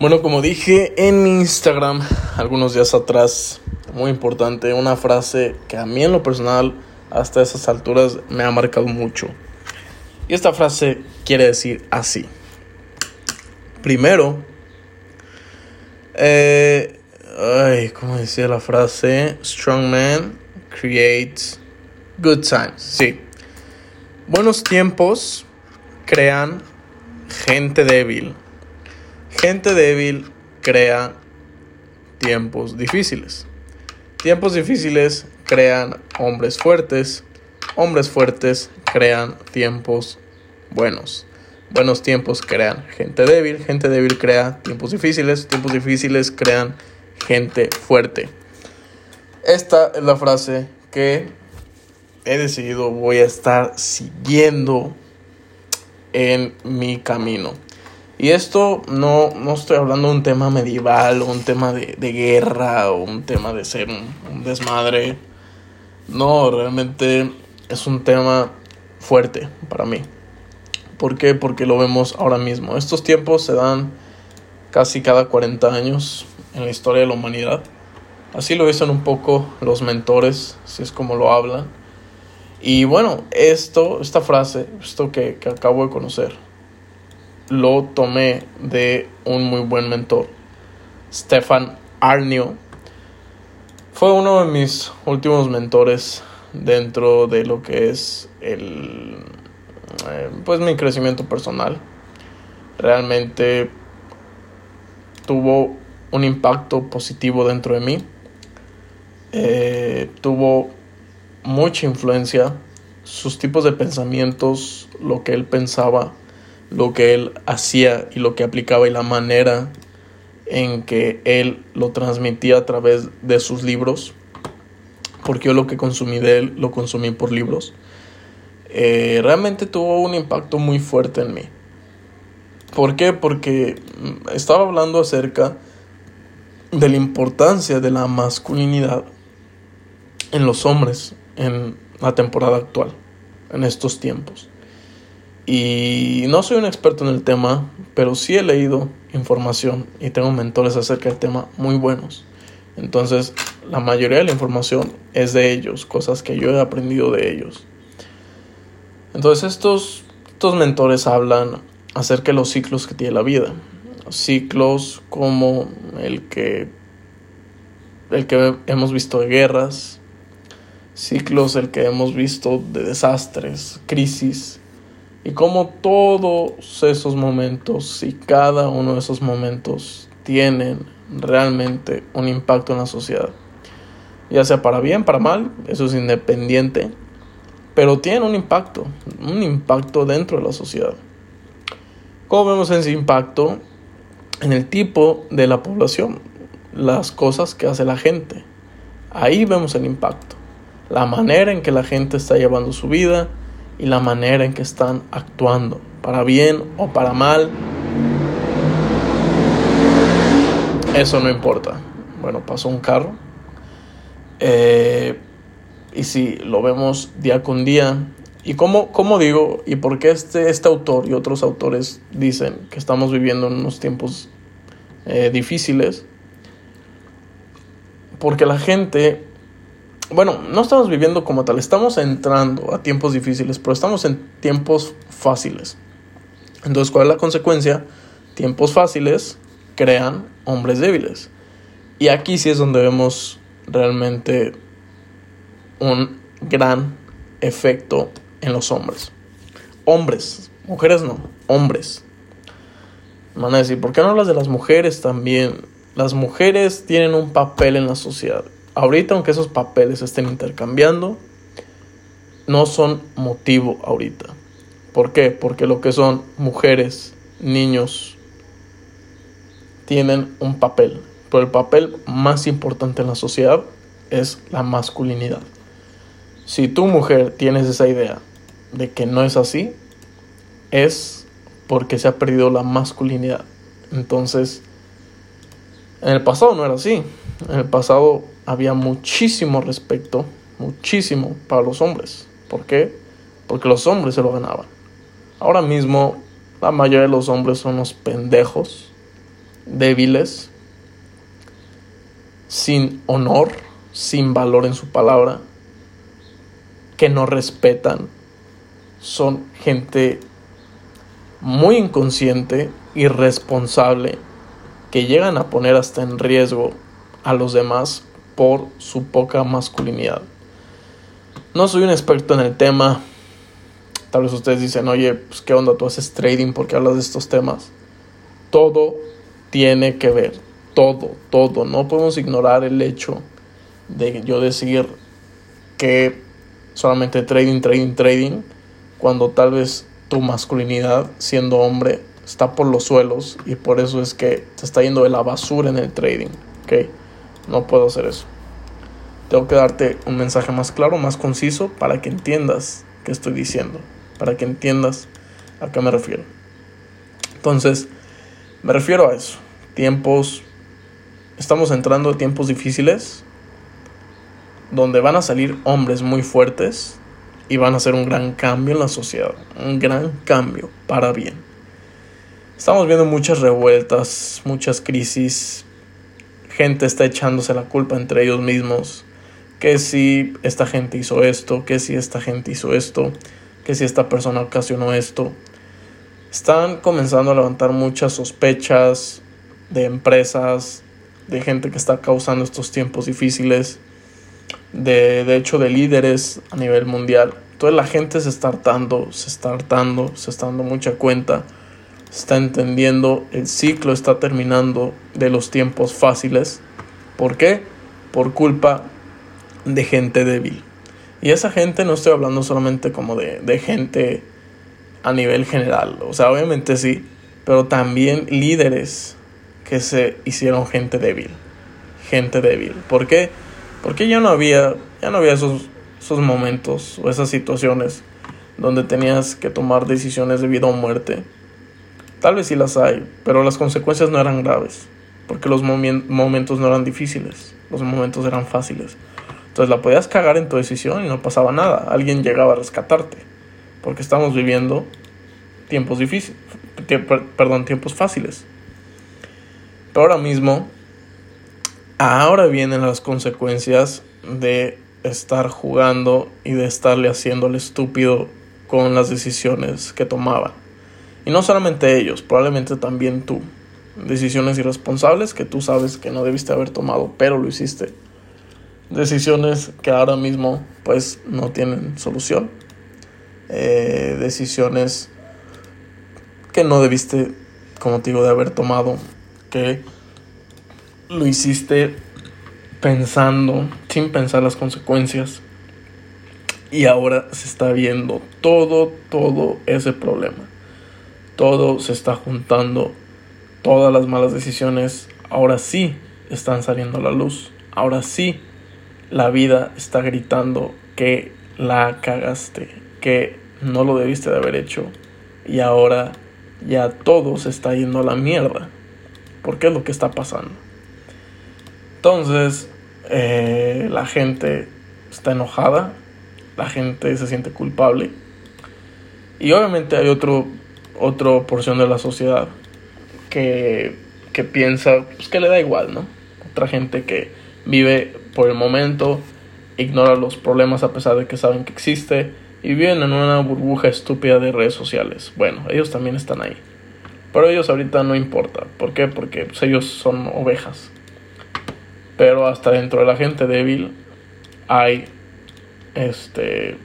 Bueno, como dije en mi Instagram algunos días atrás, muy importante, una frase que a mí en lo personal hasta esas alturas me ha marcado mucho. Y esta frase quiere decir así. Primero, eh, ay, ¿cómo decía la frase? Strong man creates good times. Sí. Buenos tiempos crean gente débil Gente débil crea tiempos difíciles. Tiempos difíciles crean hombres fuertes. Hombres fuertes crean tiempos buenos. Buenos tiempos crean gente débil. Gente débil crea tiempos difíciles. Tiempos difíciles crean gente fuerte. Esta es la frase que he decidido voy a estar siguiendo en mi camino. Y esto no, no estoy hablando de un tema medieval o un tema de, guerra o un tema de ser un, desmadre. No, realmente es un tema fuerte para mí. ¿Por qué? Porque lo vemos ahora mismo. Estos tiempos se dan casi cada 40 años en la historia de la humanidad. Así lo dicen un poco los mentores, si es como lo hablan. Y bueno, esto, esta frase, esto que, que acabo de conocer, lo tomé de un muy buen mentor, Stefan Arnio. Fue uno de mis últimos mentores dentro de lo que es el eh, pues mi crecimiento personal. Realmente tuvo un impacto positivo dentro de mí. Eh, tuvo mucha influencia sus tipos de pensamientos, lo que él pensaba lo que él hacía y lo que aplicaba y la manera en que él lo transmitía a través de sus libros, porque yo lo que consumí de él lo consumí por libros, eh, realmente tuvo un impacto muy fuerte en mí. ¿Por qué? Porque estaba hablando acerca de la importancia de la masculinidad en los hombres en la temporada actual, en estos tiempos. Y no soy un experto en el tema, pero sí he leído información y tengo mentores acerca del tema muy buenos. Entonces, la mayoría de la información es de ellos, cosas que yo he aprendido de ellos. Entonces, estos, estos mentores hablan acerca de los ciclos que tiene la vida. Ciclos como el que, el que hemos visto de guerras, ciclos el que hemos visto de desastres, crisis, y como todos esos momentos y cada uno de esos momentos tienen realmente un impacto en la sociedad. Ya sea para bien, para mal, eso es independiente, pero tienen un impacto, un impacto dentro de la sociedad. ¿Cómo vemos ese impacto? En el tipo de la población, las cosas que hace la gente. Ahí vemos el impacto, la manera en que la gente está llevando su vida, y la manera en que están actuando, para bien o para mal. Eso no importa. Bueno, pasó un carro. Eh, y si lo vemos día con día. ¿Y cómo, cómo digo? ¿Y por qué este, este autor y otros autores dicen que estamos viviendo en unos tiempos eh, difíciles? Porque la gente bueno, no estamos viviendo como tal, estamos entrando a tiempos difíciles, pero estamos en tiempos fáciles. Entonces, ¿cuál es la consecuencia? Tiempos fáciles crean hombres débiles. Y aquí sí es donde vemos realmente un gran efecto en los hombres. Hombres, mujeres no, hombres. Van a decir, ¿por qué no hablas de las mujeres también? Las mujeres tienen un papel en la sociedad ahorita, aunque esos papeles estén intercambiando, no son motivo ahorita. ¿Por qué? Porque lo que son mujeres, niños, tienen un papel. Pero el papel más importante en la sociedad es la masculinidad. Si tu mujer tienes esa idea de que no es así, es porque se ha perdido la masculinidad. Entonces, en el pasado no era así. En el pasado había muchísimo respeto, muchísimo para los hombres. ¿Por qué? Porque los hombres se lo ganaban. Ahora mismo la mayoría de los hombres son unos pendejos débiles, sin honor, sin valor en su palabra, que no respetan, son gente muy inconsciente, irresponsable, que llegan a poner hasta en riesgo a los demás por su poca masculinidad. No soy un experto en el tema. Tal vez ustedes dicen, oye, pues qué onda, tú haces trading porque hablas de estos temas. Todo tiene que ver, todo, todo. No podemos ignorar el hecho de yo decir que solamente trading, trading, trading, cuando tal vez tu masculinidad siendo hombre está por los suelos y por eso es que te está yendo de la basura en el trading. ¿ok? No puedo hacer eso. Tengo que darte un mensaje más claro, más conciso, para que entiendas qué estoy diciendo, para que entiendas a qué me refiero. Entonces, me refiero a eso. Tiempos, estamos entrando a tiempos difíciles, donde van a salir hombres muy fuertes y van a hacer un gran cambio en la sociedad, un gran cambio para bien. Estamos viendo muchas revueltas, muchas crisis, gente está echándose la culpa entre ellos mismos, que si esta gente hizo esto, que si esta gente hizo esto, que si esta persona ocasionó esto. Están comenzando a levantar muchas sospechas de empresas, de gente que está causando estos tiempos difíciles de, de hecho de líderes a nivel mundial. Toda la gente se está hartando, se está hartando, se está dando mucha cuenta, está entendiendo, el ciclo está terminando de los tiempos fáciles. ¿Por qué? Por culpa de gente débil. Y esa gente no estoy hablando solamente como de, de gente a nivel general, o sea, obviamente sí, pero también líderes que se hicieron gente débil. Gente débil. ¿Por qué? Porque ya no había, ya no había esos, esos momentos o esas situaciones donde tenías que tomar decisiones de vida o muerte. Tal vez sí las hay, pero las consecuencias no eran graves, porque los momentos no eran difíciles, los momentos eran fáciles. Entonces la podías cagar en tu decisión y no pasaba nada, alguien llegaba a rescatarte, porque estamos viviendo tiempos difíciles, perdón, tiempos fáciles. Pero ahora mismo Ahora vienen las consecuencias de estar jugando y de estarle haciendo el estúpido con las decisiones que tomaba. Y no solamente ellos, probablemente también tú. Decisiones irresponsables que tú sabes que no debiste haber tomado, pero lo hiciste. Decisiones que ahora mismo pues no tienen solución. Eh, decisiones que no debiste, como te digo, de haber tomado. Que lo hiciste pensando, sin pensar las consecuencias. Y ahora se está viendo todo, todo ese problema. Todo se está juntando. Todas las malas decisiones ahora sí están saliendo a la luz. Ahora sí la vida está gritando que la cagaste, que no lo debiste de haber hecho. Y ahora ya todo se está yendo a la mierda. ¿Por qué es lo que está pasando? Entonces, eh, la gente está enojada, la gente se siente culpable. Y obviamente hay otro, otra porción de la sociedad que, que piensa pues, que le da igual, ¿no? Otra gente que vive por el momento, ignora los problemas a pesar de que saben que existe y viven en una burbuja estúpida de redes sociales. Bueno, ellos también están ahí. Pero ellos ahorita no importa. ¿Por qué? Porque pues, ellos son ovejas. Pero hasta dentro de la gente débil hay este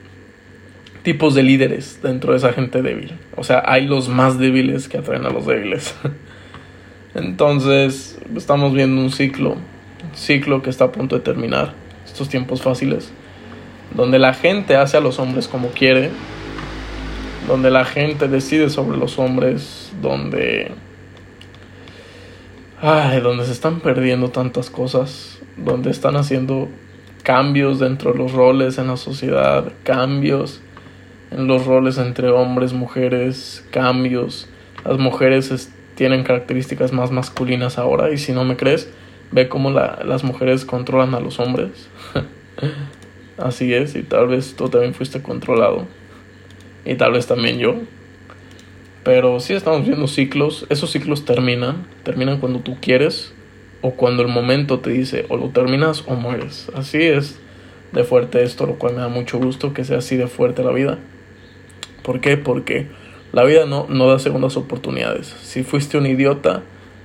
tipos de líderes dentro de esa gente débil. O sea, hay los más débiles que atraen a los débiles. Entonces, estamos viendo un ciclo, un ciclo que está a punto de terminar, estos tiempos fáciles, donde la gente hace a los hombres como quiere, donde la gente decide sobre los hombres, donde ay, donde se están perdiendo tantas cosas, donde están haciendo cambios dentro de los roles en la sociedad, cambios en los roles entre hombres, mujeres, cambios. Las mujeres tienen características más masculinas ahora y si no me crees, ve cómo las mujeres controlan a los hombres. Así es, y tal vez tú también fuiste controlado. Y tal vez también yo. Pero sí estamos viendo ciclos, esos ciclos terminan, terminan cuando tú quieres o cuando el momento te dice o lo terminas o mueres. Así es de fuerte esto, lo cual me da mucho gusto que sea así de fuerte la vida. ¿Por qué? Porque la vida no, no da segundas oportunidades. Si fuiste un idiota,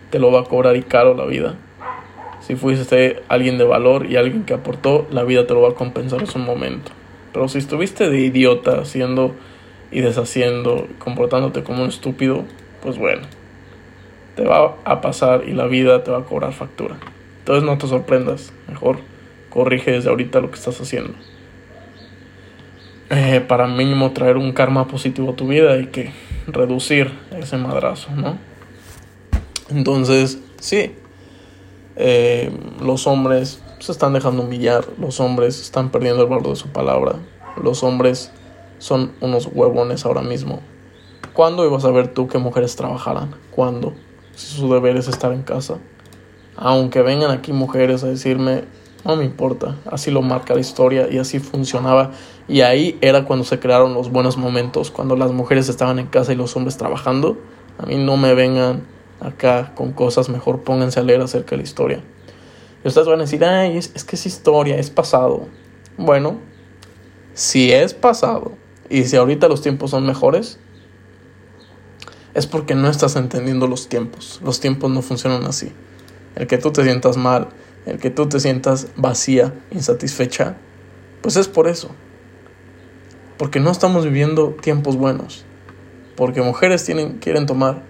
te lo va a cobrar y caro la vida. Si fuiste alguien de valor y alguien que aportó, la vida te lo va a compensar en su momento. Pero si estuviste de idiota haciendo y deshaciendo, comportándote como un estúpido, pues bueno, te va a pasar y la vida te va a cobrar factura. Entonces no te sorprendas, mejor corrige desde ahorita lo que estás haciendo. Eh, para mínimo traer un karma positivo a tu vida hay que reducir ese madrazo, ¿no? Entonces, sí, eh, los hombres se están dejando humillar, los hombres están perdiendo el valor de su palabra, los hombres son unos huevones ahora mismo. ¿Cuándo ibas a ver tú que mujeres trabajaran? ¿Cuándo? Si su deber es estar en casa. Aunque vengan aquí mujeres a decirme, no me importa, así lo marca la historia y así funcionaba. Y ahí era cuando se crearon los buenos momentos, cuando las mujeres estaban en casa y los hombres trabajando. A mí no me vengan acá con cosas, mejor pónganse a leer acerca de la historia. Y ustedes van a decir, ay, es, es que es historia, es pasado. Bueno, si es pasado y si ahorita los tiempos son mejores, es porque no estás entendiendo los tiempos. Los tiempos no funcionan así. El que tú te sientas mal, el que tú te sientas vacía, insatisfecha, pues es por eso. Porque no estamos viviendo tiempos buenos. Porque mujeres tienen, quieren tomar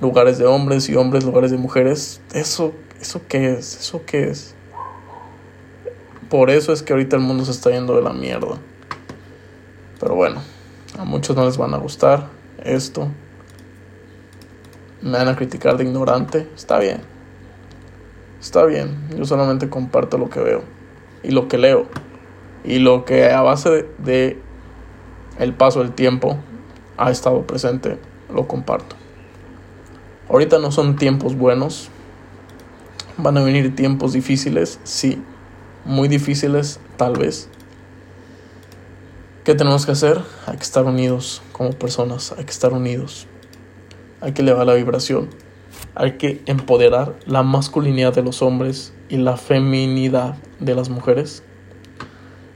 lugares de hombres y hombres lugares de mujeres. Eso, eso qué es, eso qué es. Por eso es que ahorita el mundo se está yendo de la mierda. Pero bueno, a muchos no les van a gustar esto. Me van a criticar de ignorante. Está bien. Está bien. Yo solamente comparto lo que veo y lo que leo. Y lo que a base de, el paso del tiempo ha estado presente, lo comparto. Ahorita no son tiempos buenos. Van a venir tiempos difíciles, sí. Muy difíciles, tal vez. ¿Qué tenemos que hacer? Hay que estar unidos como personas, hay que estar unidos. Hay que elevar la vibración. Hay que empoderar la masculinidad de los hombres y la feminidad de las mujeres.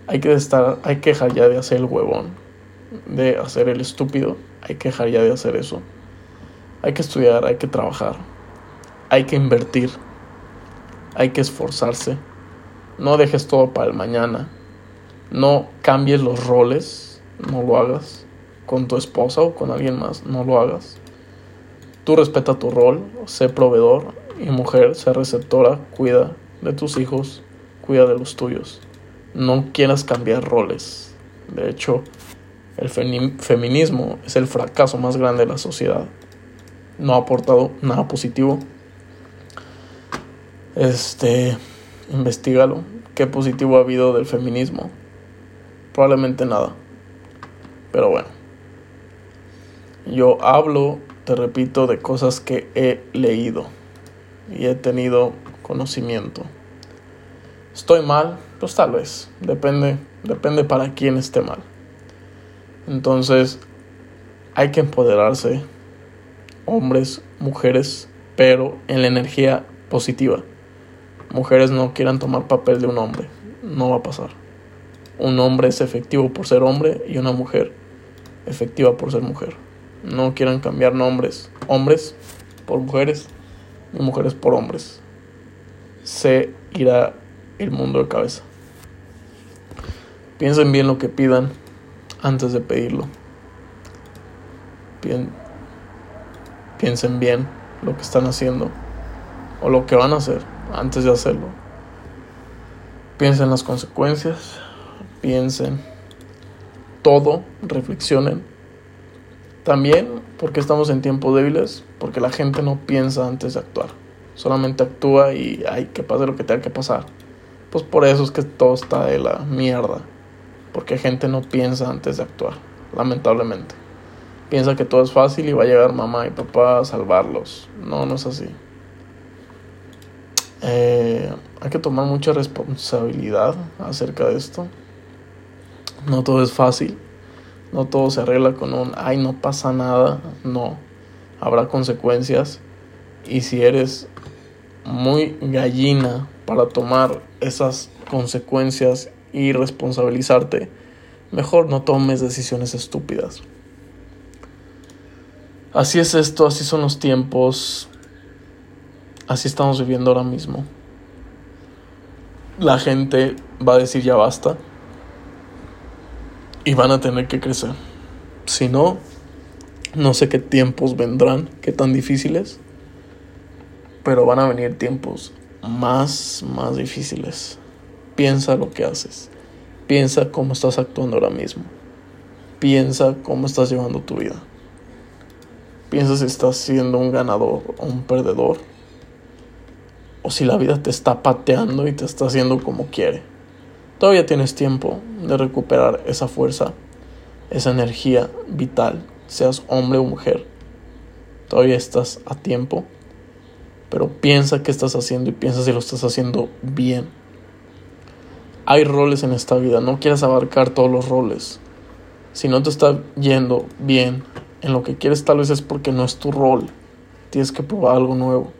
Hay que estar, hay que dejar ya de hacer el huevón, de hacer el estúpido. Hay que dejar ya de hacer eso. Hay que estudiar, hay que trabajar, hay que invertir, hay que esforzarse. No dejes todo para el mañana. No cambies los roles, no lo hagas con tu esposa o con alguien más, no lo hagas. Tú respeta tu rol, sé proveedor y mujer, sé receptora, cuida de tus hijos, cuida de los tuyos. No quieras cambiar roles. De hecho, el feminismo es el fracaso más grande de la sociedad no ha aportado nada positivo. Este, investigalo. ¿Qué positivo ha habido del feminismo? Probablemente nada. Pero bueno. Yo hablo, te repito, de cosas que he leído y he tenido conocimiento. ¿Estoy mal? Pues tal vez. Depende, depende para quién esté mal. Entonces, hay que empoderarse hombres, mujeres, pero en la energía positiva. Mujeres no quieran tomar papel de un hombre, no va a pasar. Un hombre es efectivo por ser hombre y una mujer efectiva por ser mujer. No quieran cambiar nombres, hombres por mujeres y mujeres por hombres. Se irá el mundo de cabeza. Piensen bien lo que pidan antes de pedirlo. Piensen bien lo que están haciendo o lo que van a hacer antes de hacerlo. Piensen las consecuencias, piensen todo, reflexionen. También porque estamos en tiempos débiles, porque la gente no piensa antes de actuar, solamente actúa y hay que pase lo que tenga que pasar. Pues por eso es que todo está de la mierda, porque gente no piensa antes de actuar, lamentablemente piensa que todo es fácil y va a llegar mamá y papá a salvarlos. No, no es así. Eh, hay que tomar mucha responsabilidad acerca de esto. No todo es fácil. No todo se arregla con un, ay, no pasa nada. No, habrá consecuencias. Y si eres muy gallina para tomar esas consecuencias y responsabilizarte, mejor no tomes decisiones estúpidas. Así es esto, así son los tiempos, así estamos viviendo ahora mismo. La gente va a decir ya basta y van a tener que crecer. Si no, no sé qué tiempos vendrán, qué tan difíciles, pero van a venir tiempos más, más difíciles. Piensa lo que haces. Piensa cómo estás actuando ahora mismo. Piensa cómo estás llevando tu vida. Piensa si estás siendo un ganador o un perdedor. O si la vida te está pateando y te está haciendo como quiere. Todavía tienes tiempo de recuperar esa fuerza, esa energía vital, seas hombre o mujer. Todavía estás a tiempo. Pero piensa qué estás haciendo y piensa si lo estás haciendo bien. Hay roles en esta vida, no quieras abarcar todos los roles. Si no te está yendo bien en lo que quieres, tal vez es porque no es tu rol. Tienes que probar algo nuevo.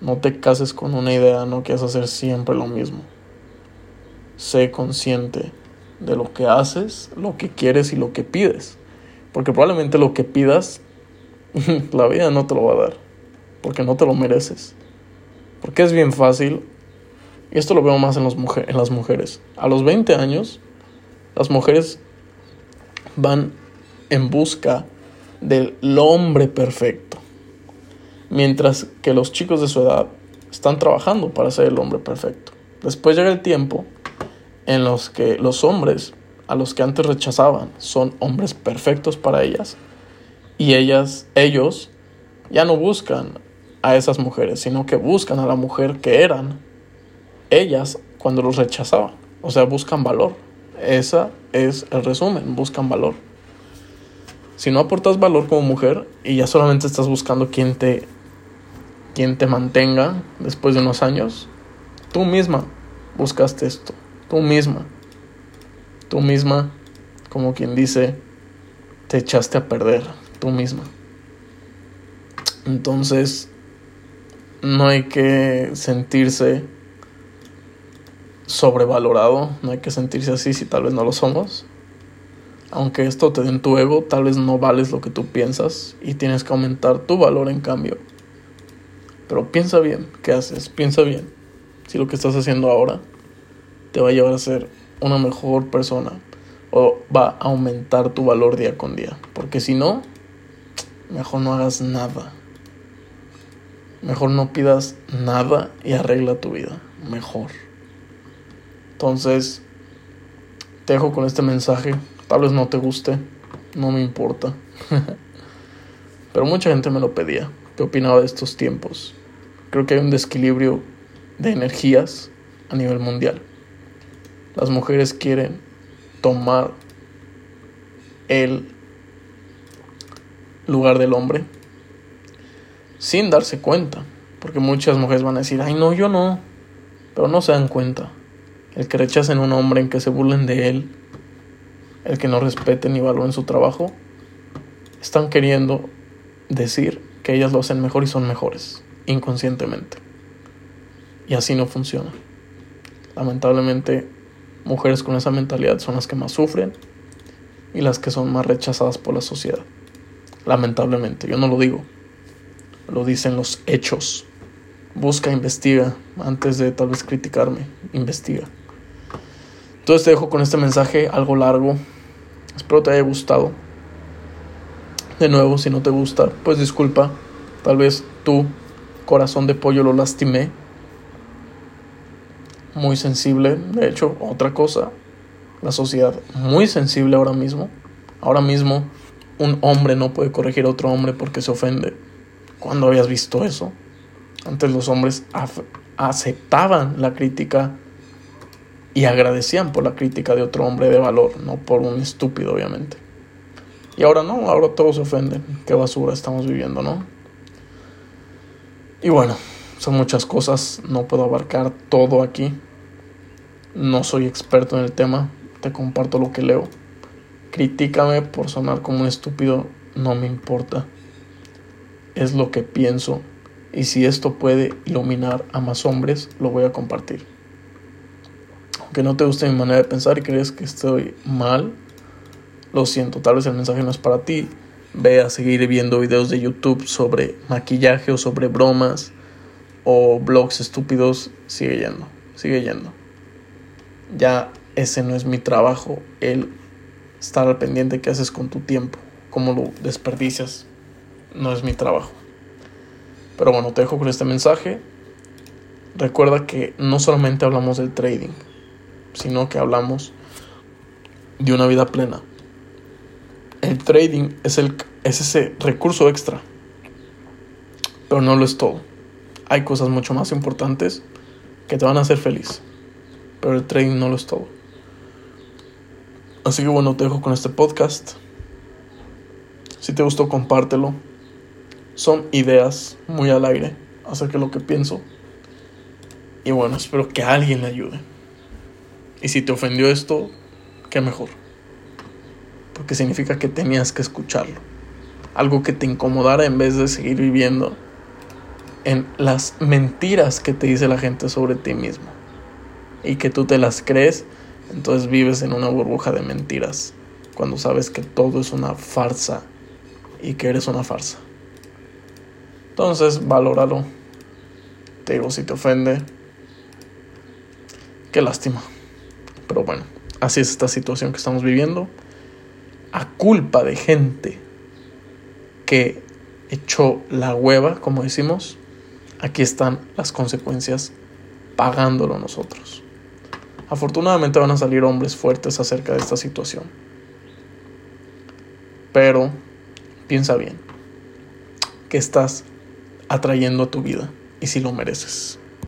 No te cases con una idea, no quieras hacer siempre lo mismo. Sé consciente de lo que haces, lo que quieres y lo que pides. Porque probablemente lo que pidas, la vida no te lo va a dar. Porque no te lo mereces. Porque es bien fácil y esto lo veo más en, los en las mujeres. A los 20 años, las mujeres van en busca del hombre perfecto. Mientras que los chicos de su edad están trabajando para ser el hombre perfecto. Después llega el tiempo en los que los hombres a los que antes rechazaban son hombres perfectos para ellas y ellas ellos ya no buscan a esas mujeres, sino que buscan a la mujer que eran ellas cuando los rechazaban. O sea, buscan valor. Esa es el resumen, buscan valor. Si no aportas valor como mujer y ya solamente estás buscando quien te quien te mantenga después de unos años, tú misma buscaste esto, tú misma. Tú misma, como quien dice, te echaste a perder, tú misma. Entonces, no hay que sentirse sobrevalorado, no hay que sentirse así si tal vez no lo somos. Aunque esto te den tu ego, tal vez no vales lo que tú piensas y tienes que aumentar tu valor en cambio. Pero piensa bien, ¿qué haces? Piensa bien. Si lo que estás haciendo ahora te va a llevar a ser una mejor persona o va a aumentar tu valor día con día. Porque si no, mejor no hagas nada. Mejor no pidas nada y arregla tu vida. Mejor. Entonces, te dejo con este mensaje. Tal vez no te guste, no me importa. Pero mucha gente me lo pedía. ¿Qué opinaba de estos tiempos? Creo que hay un desequilibrio de energías a nivel mundial. Las mujeres quieren tomar el lugar del hombre sin darse cuenta. Porque muchas mujeres van a decir, ay no, yo no. Pero no se dan cuenta el que rechacen a un hombre, en que se burlen de él, el que no respeten ni valoren su trabajo, están queriendo decir que ellas lo hacen mejor y son mejores, inconscientemente. Y así no funciona. Lamentablemente, mujeres con esa mentalidad son las que más sufren y las que son más rechazadas por la sociedad. Lamentablemente, yo no lo digo, lo dicen los hechos. Busca, investiga, antes de tal vez criticarme, investiga. Entonces te dejo con este mensaje algo largo. Espero te haya gustado. De nuevo, si no te gusta, pues disculpa. Tal vez tu corazón de pollo lo lastimé. Muy sensible. De hecho, otra cosa. La sociedad muy sensible ahora mismo. Ahora mismo un hombre no puede corregir a otro hombre porque se ofende. ¿Cuándo habías visto eso? Antes los hombres aceptaban la crítica y agradecían por la crítica de otro hombre de valor, no por un estúpido, obviamente. Y ahora no, ahora todos se ofenden. Qué basura estamos viviendo, ¿no? Y bueno, son muchas cosas, no puedo abarcar todo aquí. No soy experto en el tema, te comparto lo que leo, Critícame por sonar como un estúpido, no me importa. Es lo que pienso y si esto puede iluminar a más hombres, lo voy a compartir. Aunque no te guste mi manera de pensar y crees que estoy mal, lo siento, tal vez el mensaje no es para ti. Ve a seguir viendo videos de YouTube sobre maquillaje o sobre bromas o blogs estúpidos. Sigue yendo, sigue yendo. Ya ese no es mi trabajo, el estar al pendiente qué haces con tu tiempo, cómo lo desperdicias, no es mi trabajo. Pero bueno, te dejo con este mensaje. Recuerda que no solamente hablamos del trading, sino que hablamos de una vida plena. El trading es, el, es ese recurso extra, pero no lo es todo. Hay cosas mucho más importantes que te van a hacer feliz, pero el trading no lo es todo. Así que bueno, te dejo con este podcast. Si te gustó, compártelo. Son ideas muy al aire acerca de lo que pienso. Y bueno, espero que alguien le ayude. Y si te ofendió esto, qué mejor. Porque significa que tenías que escucharlo. Algo que te incomodara en vez de seguir viviendo en las mentiras que te dice la gente sobre ti mismo. Y que tú te las crees entonces vives en una burbuja de mentiras cuando sabes que todo es una farsa y que eres una farsa. Entonces, valóralo. Te digo, si te ofende, qué lástima. Pero bueno, así es esta situación que estamos viviendo. A culpa de gente que echó la hueva, como decimos, aquí están las consecuencias pagándolo nosotros. Afortunadamente van a salir hombres fuertes acerca de esta situación. Pero piensa bien, que estás atrayendo a tu vida y si lo mereces.